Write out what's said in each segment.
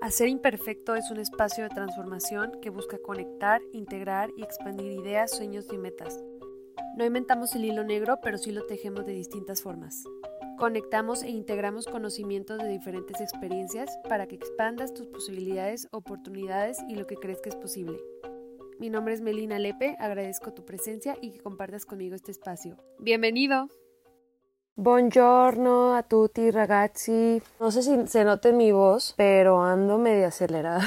Hacer Imperfecto es un espacio de transformación que busca conectar, integrar y expandir ideas, sueños y metas. No inventamos el hilo negro, pero sí lo tejemos de distintas formas. Conectamos e integramos conocimientos de diferentes experiencias para que expandas tus posibilidades, oportunidades y lo que crees que es posible. Mi nombre es Melina Lepe, agradezco tu presencia y que compartas conmigo este espacio. ¡Bienvenido! Buongiorno a tutti ragazzi. No sé si se note mi voz, pero ando medio acelerada.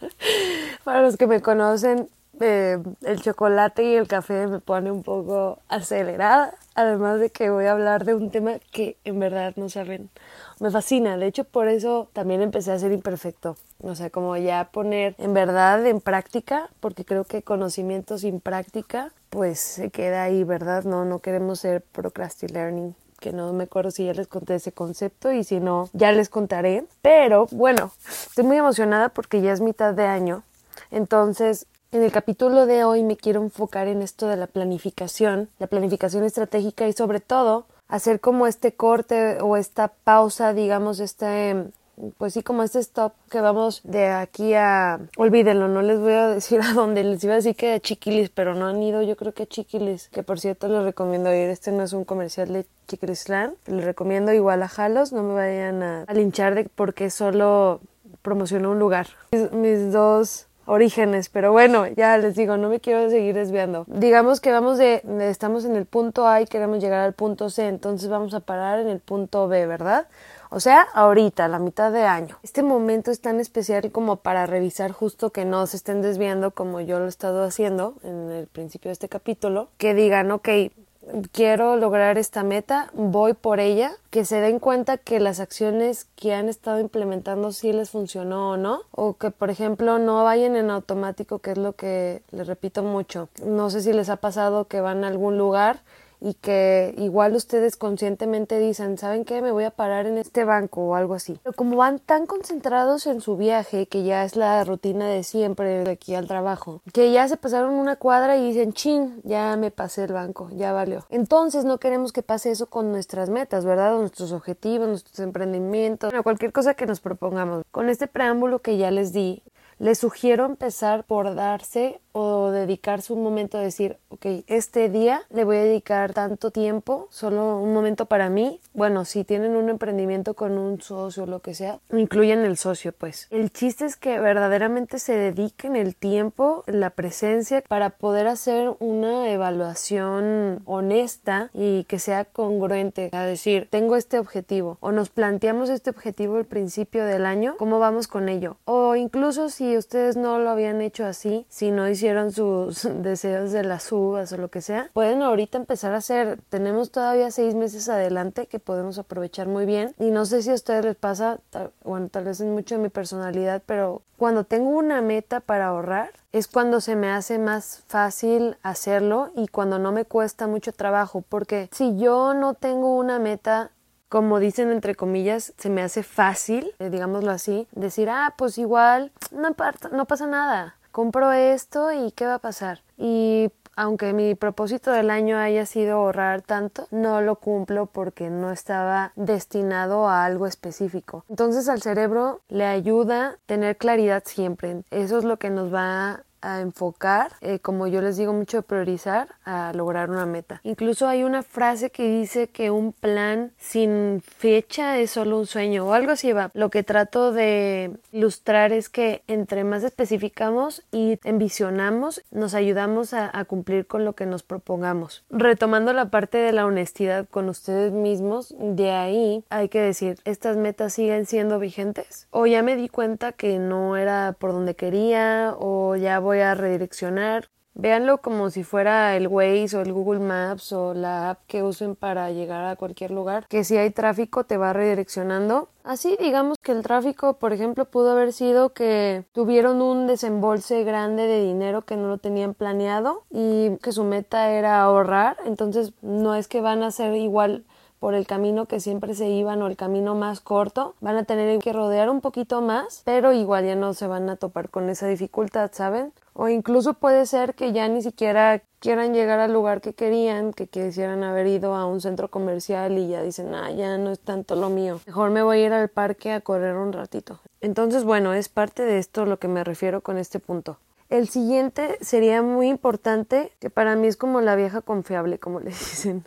Para los que me conocen, eh, el chocolate y el café me pone un poco acelerada. Además de que voy a hablar de un tema que en verdad no saben. Me fascina. De hecho, por eso también empecé a ser imperfecto. O sea, como ya poner en verdad en práctica, porque creo que conocimiento sin práctica, pues se queda ahí, ¿verdad? No, no queremos ser procrastinating que no me acuerdo si ya les conté ese concepto y si no, ya les contaré. Pero bueno, estoy muy emocionada porque ya es mitad de año. Entonces, en el capítulo de hoy me quiero enfocar en esto de la planificación, la planificación estratégica y sobre todo hacer como este corte o esta pausa, digamos, este pues sí, como este stop que vamos de aquí a... Olvídenlo, no les voy a decir a dónde, les iba a decir que a Chiquilis, pero no han ido, yo creo que a Chiquilis, que por cierto les recomiendo ir, este no es un comercial de Chiquilisland, les recomiendo igual a Jalos, no me vayan a, linchar de porque solo promociono un lugar. Mis, dos orígenes, pero bueno, ya les digo, no me quiero seguir desviando. Digamos que vamos de, estamos en el punto A y queremos llegar al punto C, entonces vamos a parar en el punto B, ¿verdad? O sea, ahorita, la mitad de año. Este momento es tan especial como para revisar justo que no se estén desviando como yo lo he estado haciendo en el principio de este capítulo, que digan, ok, quiero lograr esta meta, voy por ella, que se den cuenta que las acciones que han estado implementando sí les funcionó o no, o que por ejemplo no vayan en automático, que es lo que les repito mucho. No sé si les ha pasado que van a algún lugar y que igual ustedes conscientemente dicen, ¿saben qué? Me voy a parar en este banco o algo así. Pero como van tan concentrados en su viaje, que ya es la rutina de siempre de aquí al trabajo, que ya se pasaron una cuadra y dicen, chin, ya me pasé el banco, ya valió. Entonces no queremos que pase eso con nuestras metas, ¿verdad? nuestros objetivos, nuestros emprendimientos, cualquier cosa que nos propongamos. Con este preámbulo que ya les di, les sugiero empezar por darse o dedicarse un momento a decir, ok, este día le voy a dedicar tanto tiempo, solo un momento para mí. Bueno, si tienen un emprendimiento con un socio o lo que sea, incluyen el socio, pues. El chiste es que verdaderamente se dediquen el tiempo, la presencia para poder hacer una evaluación honesta y que sea congruente. A decir, tengo este objetivo o nos planteamos este objetivo al principio del año, ¿cómo vamos con ello? O incluso si ustedes no lo habían hecho así, si no hicieron sus deseos de las uvas o lo que sea, pueden ahorita empezar a hacer. Tenemos todavía seis meses adelante que podemos aprovechar muy bien. Y no sé si a ustedes les pasa, bueno, tal vez es mucho de mi personalidad, pero cuando tengo una meta para ahorrar, es cuando se me hace más fácil hacerlo y cuando no me cuesta mucho trabajo, porque si yo no tengo una meta como dicen entre comillas, se me hace fácil, eh, digámoslo así, decir, ah, pues igual, no pasa nada, compro esto y qué va a pasar. Y aunque mi propósito del año haya sido ahorrar tanto, no lo cumplo porque no estaba destinado a algo específico. Entonces al cerebro le ayuda tener claridad siempre. Eso es lo que nos va a enfocar, eh, como yo les digo mucho, priorizar a lograr una meta. Incluso hay una frase que dice que un plan sin fecha es solo un sueño o algo así va. Lo que trato de ilustrar es que entre más especificamos y envisionamos, nos ayudamos a, a cumplir con lo que nos propongamos. Retomando la parte de la honestidad con ustedes mismos, de ahí hay que decir, ¿estas metas siguen siendo vigentes? O ya me di cuenta que no era por donde quería o ya voy voy a redireccionar. Véanlo como si fuera el Waze o el Google Maps o la app que usen para llegar a cualquier lugar, que si hay tráfico te va redireccionando. Así digamos que el tráfico, por ejemplo, pudo haber sido que tuvieron un desembolse grande de dinero que no lo tenían planeado y que su meta era ahorrar, entonces no es que van a ser igual por el camino que siempre se iban o el camino más corto, van a tener que rodear un poquito más, pero igual ya no se van a topar con esa dificultad, ¿saben? O incluso puede ser que ya ni siquiera quieran llegar al lugar que querían, que quisieran haber ido a un centro comercial y ya dicen, ah, ya no es tanto lo mío. Mejor me voy a ir al parque a correr un ratito. Entonces, bueno, es parte de esto lo que me refiero con este punto. El siguiente sería muy importante, que para mí es como la vieja confiable, como le dicen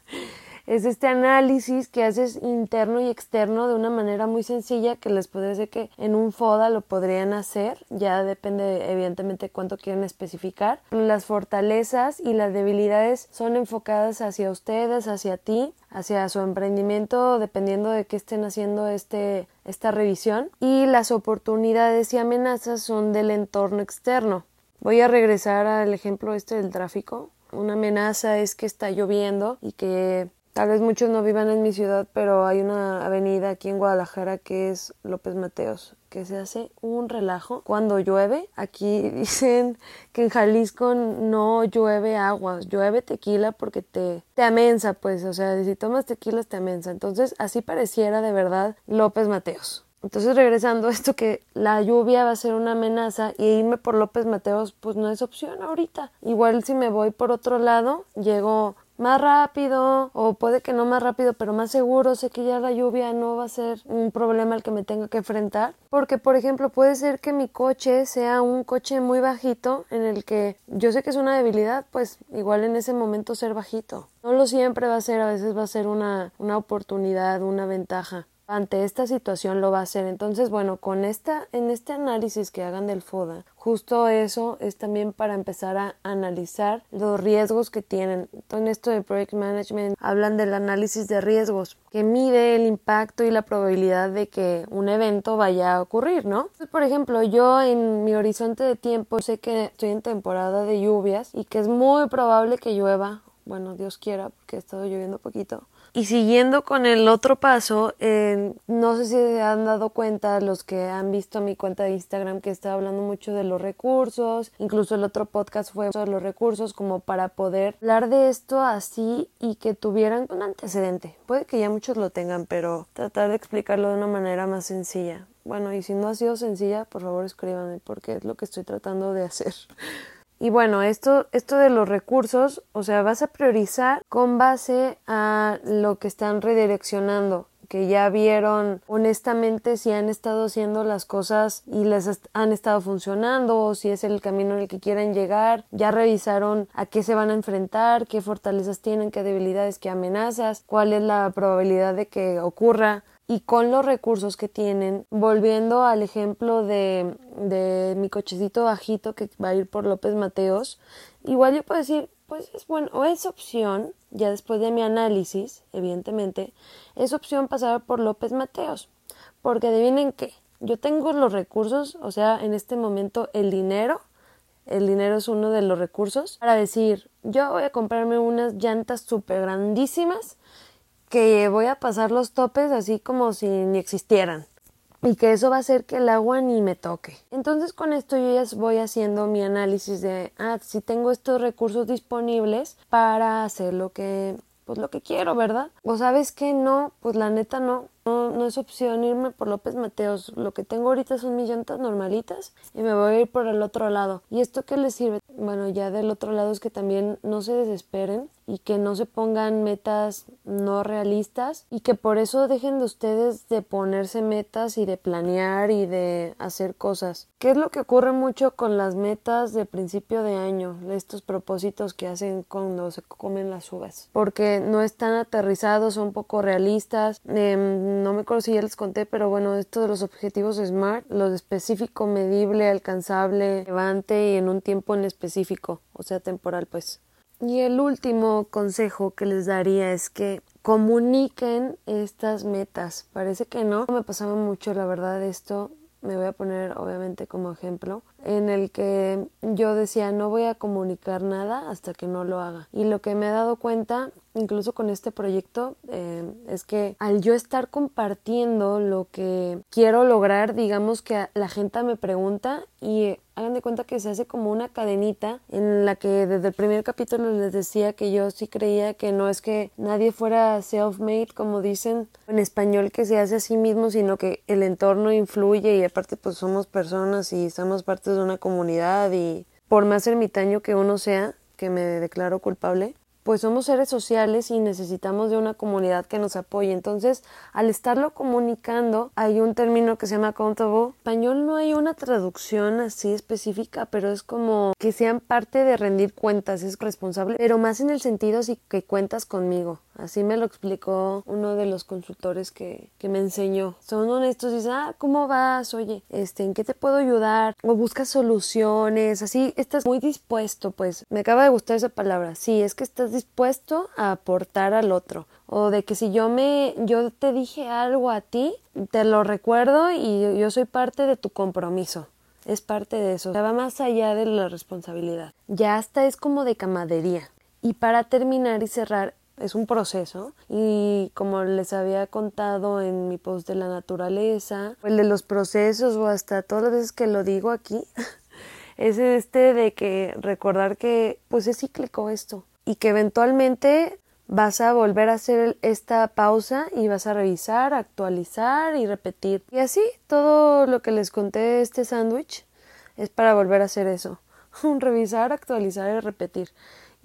es este análisis que haces interno y externo de una manera muy sencilla que les puede decir que en un FODA lo podrían hacer, ya depende evidentemente cuánto quieren especificar. Las fortalezas y las debilidades son enfocadas hacia ustedes, hacia ti, hacia su emprendimiento, dependiendo de qué estén haciendo este, esta revisión. Y las oportunidades y amenazas son del entorno externo. Voy a regresar al ejemplo este del tráfico. Una amenaza es que está lloviendo y que Tal vez muchos no vivan en mi ciudad, pero hay una avenida aquí en Guadalajara que es López Mateos, que se hace un relajo cuando llueve. Aquí dicen que en Jalisco no llueve agua, llueve tequila porque te, te amensa, pues, o sea, si tomas tequila te amensa. Entonces, así pareciera de verdad López Mateos. Entonces, regresando a esto que la lluvia va a ser una amenaza y irme por López Mateos, pues no es opción ahorita. Igual si me voy por otro lado, llego más rápido o puede que no más rápido pero más seguro sé que ya la lluvia no va a ser un problema al que me tenga que enfrentar. Porque por ejemplo puede ser que mi coche sea un coche muy bajito en el que yo sé que es una debilidad pues igual en ese momento ser bajito. No lo siempre va a ser a veces va a ser una, una oportunidad una ventaja ante esta situación lo va a hacer. Entonces, bueno, con esta, en este análisis que hagan del FODA, justo eso es también para empezar a analizar los riesgos que tienen. En esto de Project Management hablan del análisis de riesgos, que mide el impacto y la probabilidad de que un evento vaya a ocurrir, ¿no? por ejemplo, yo en mi horizonte de tiempo sé que estoy en temporada de lluvias y que es muy probable que llueva. Bueno, Dios quiera, porque ha estado lloviendo poquito y siguiendo con el otro paso, no sé si se han dado cuenta los que han visto mi cuenta de Instagram que está hablando mucho de los recursos, incluso el otro podcast fue sobre los recursos como para poder hablar de esto así y que tuvieran un antecedente. Puede que ya muchos lo tengan, pero tratar de explicarlo de una manera más sencilla. Bueno, y si no ha sido sencilla, por favor escríbanme porque es lo que estoy tratando de hacer. Y bueno, esto, esto de los recursos, o sea, vas a priorizar con base a lo que están redireccionando que ya vieron honestamente si han estado haciendo las cosas y les han estado funcionando o si es el camino en el que quieren llegar, ya revisaron a qué se van a enfrentar, qué fortalezas tienen, qué debilidades, qué amenazas, cuál es la probabilidad de que ocurra y con los recursos que tienen, volviendo al ejemplo de, de mi cochecito bajito que va a ir por López Mateos, igual yo puedo decir, pues es bueno, o es opción, ya después de mi análisis, evidentemente, es opción pasar por López Mateos, porque adivinen qué, yo tengo los recursos, o sea, en este momento el dinero, el dinero es uno de los recursos, para decir, yo voy a comprarme unas llantas súper grandísimas que voy a pasar los topes así como si ni existieran y que eso va a hacer que el agua ni me toque. Entonces con esto yo ya voy haciendo mi análisis de, ah, si tengo estos recursos disponibles para hacer lo que pues lo que quiero, ¿verdad? O sabes que no, pues la neta no, no, no es opción irme por López Mateos. Lo que tengo ahorita son mis llantas normalitas y me voy a ir por el otro lado. ¿Y esto qué les sirve? Bueno, ya del otro lado es que también no se desesperen y que no se pongan metas no realistas y que por eso dejen de ustedes de ponerse metas y de planear y de hacer cosas. ¿Qué es lo que ocurre mucho con las metas de principio de año? Estos propósitos que hacen cuando se comen las uvas. Porque no están aterrizados, son poco realistas. Em, no me acuerdo si ya les conté, pero bueno, esto de los objetivos SMART, lo específico, medible, alcanzable, levante y en un tiempo en específico, o sea, temporal pues. Y el último consejo que les daría es que comuniquen estas metas. Parece que no. Me pasaba mucho, la verdad, esto. Me voy a poner obviamente como ejemplo en el que yo decía no voy a comunicar nada hasta que no lo haga y lo que me he dado cuenta incluso con este proyecto eh, es que al yo estar compartiendo lo que quiero lograr digamos que la gente me pregunta y hagan de cuenta que se hace como una cadenita en la que desde el primer capítulo les decía que yo sí creía que no es que nadie fuera self-made como dicen en español que se hace a sí mismo sino que el entorno influye y aparte pues somos personas y somos parte de una comunidad y por más ermitaño que uno sea, que me declaro culpable, pues somos seres sociales y necesitamos de una comunidad que nos apoye. Entonces, al estarlo comunicando, hay un término que se llama accountable. En español no hay una traducción así específica, pero es como que sean parte de rendir cuentas, es responsable, pero más en el sentido así que cuentas conmigo. Así me lo explicó uno de los consultores que, que me enseñó. Son honestos y dicen, ah, ¿cómo vas? Oye, este, ¿en qué te puedo ayudar? O buscas soluciones, así, estás muy dispuesto, pues. Me acaba de gustar esa palabra. Sí, es que estás dispuesto a aportar al otro. O de que si yo me, yo te dije algo a ti, te lo recuerdo y yo soy parte de tu compromiso. Es parte de eso. va más allá de la responsabilidad. Ya hasta es como de camadería. Y para terminar y cerrar, es un proceso y como les había contado en mi post de la naturaleza, el de los procesos o hasta todas las veces que lo digo aquí, es este de que recordar que pues es cíclico esto y que eventualmente vas a volver a hacer esta pausa y vas a revisar, actualizar y repetir. Y así todo lo que les conté este sándwich es para volver a hacer eso. revisar, actualizar y repetir.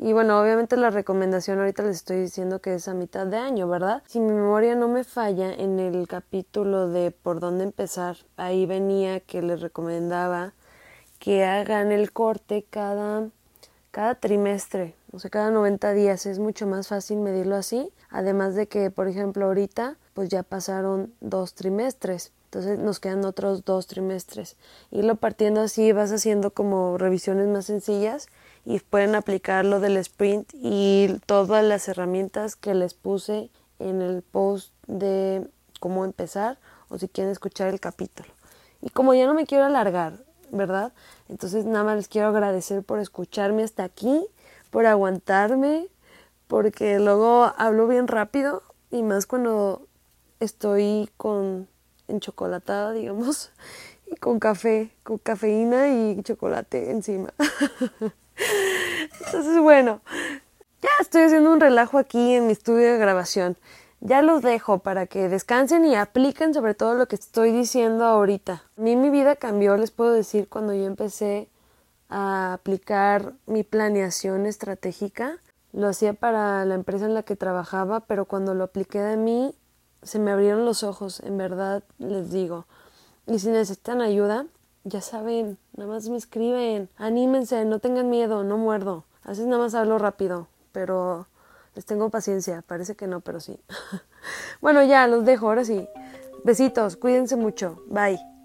Y bueno, obviamente la recomendación ahorita les estoy diciendo que es a mitad de año, ¿verdad? Si mi memoria no me falla, en el capítulo de por dónde empezar, ahí venía que les recomendaba que hagan el corte cada, cada trimestre, o sea, cada 90 días. Es mucho más fácil medirlo así. Además de que, por ejemplo, ahorita pues ya pasaron dos trimestres. Entonces nos quedan otros dos trimestres. Irlo partiendo así, vas haciendo como revisiones más sencillas y pueden aplicar lo del sprint y todas las herramientas que les puse en el post de cómo empezar o si quieren escuchar el capítulo. Y como ya no me quiero alargar, ¿verdad? Entonces nada más les quiero agradecer por escucharme hasta aquí, por aguantarme, porque luego hablo bien rápido y más cuando estoy con enchocolatada, digamos, y con café, con cafeína y chocolate encima. Entonces, bueno, ya estoy haciendo un relajo aquí en mi estudio de grabación. Ya los dejo para que descansen y apliquen sobre todo lo que estoy diciendo ahorita. A mí mi vida cambió, les puedo decir, cuando yo empecé a aplicar mi planeación estratégica. Lo hacía para la empresa en la que trabajaba, pero cuando lo apliqué de mí, se me abrieron los ojos, en verdad les digo. Y si necesitan ayuda, ya saben, nada más me escriben, anímense, no tengan miedo, no muerdo. Así nada más hablo rápido, pero les tengo paciencia, parece que no, pero sí. bueno, ya, los dejo, ahora sí. Besitos, cuídense mucho, bye.